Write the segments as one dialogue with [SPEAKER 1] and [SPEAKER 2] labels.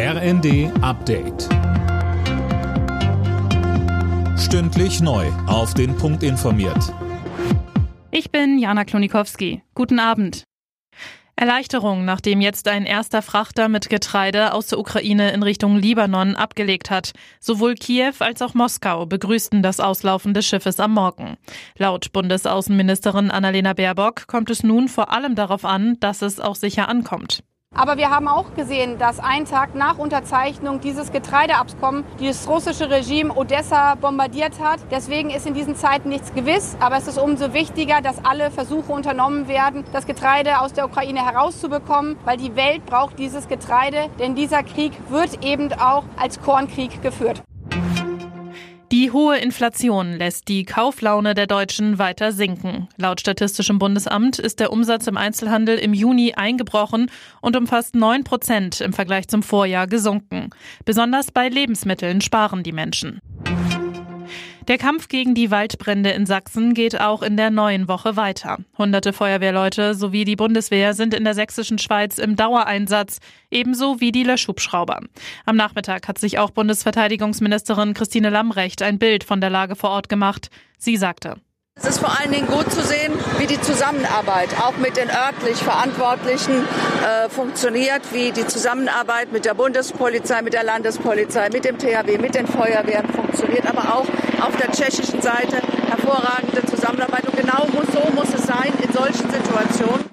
[SPEAKER 1] RND Update. Stündlich neu. Auf den Punkt informiert.
[SPEAKER 2] Ich bin Jana Klonikowski. Guten Abend. Erleichterung, nachdem jetzt ein erster Frachter mit Getreide aus der Ukraine in Richtung Libanon abgelegt hat. Sowohl Kiew als auch Moskau begrüßten das Auslaufen des Schiffes am Morgen. Laut Bundesaußenministerin Annalena Baerbock kommt es nun vor allem darauf an, dass es auch sicher ankommt.
[SPEAKER 3] Aber wir haben auch gesehen, dass ein Tag nach Unterzeichnung dieses Getreideabkommen das russische Regime Odessa bombardiert hat. Deswegen ist in diesen Zeiten nichts gewiss. Aber es ist umso wichtiger, dass alle Versuche unternommen werden, das Getreide aus der Ukraine herauszubekommen, weil die Welt braucht dieses Getreide. Denn dieser Krieg wird eben auch als Kornkrieg geführt.
[SPEAKER 2] Die hohe Inflation lässt die Kauflaune der Deutschen weiter sinken. Laut Statistischem Bundesamt ist der Umsatz im Einzelhandel im Juni eingebrochen und um fast 9 Prozent im Vergleich zum Vorjahr gesunken. Besonders bei Lebensmitteln sparen die Menschen. Der Kampf gegen die Waldbrände in Sachsen geht auch in der neuen Woche weiter. Hunderte Feuerwehrleute sowie die Bundeswehr sind in der sächsischen Schweiz im Dauereinsatz, ebenso wie die Löschhubschrauber. Am Nachmittag hat sich auch Bundesverteidigungsministerin Christine Lambrecht ein Bild von der Lage vor Ort gemacht. Sie sagte,
[SPEAKER 4] es ist vor allen Dingen gut zu sehen, wie die Zusammenarbeit auch mit den örtlich Verantwortlichen äh, funktioniert, wie die Zusammenarbeit mit der Bundespolizei, mit der Landespolizei, mit dem THW, mit den Feuerwehren funktioniert, aber auch auf der tschechischen Seite hervorragende Zusammenarbeit. Und genau so muss es sein in solchen Situationen.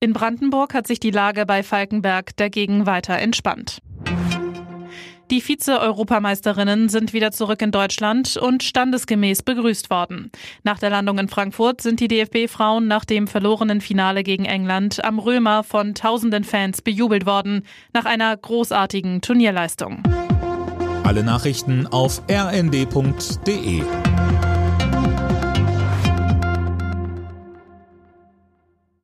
[SPEAKER 2] In Brandenburg hat sich die Lage bei Falkenberg dagegen weiter entspannt. Die Vize-Europameisterinnen sind wieder zurück in Deutschland und standesgemäß begrüßt worden. Nach der Landung in Frankfurt sind die DFB-Frauen nach dem verlorenen Finale gegen England am Römer von tausenden Fans bejubelt worden, nach einer großartigen Turnierleistung.
[SPEAKER 1] Alle Nachrichten auf rnd.de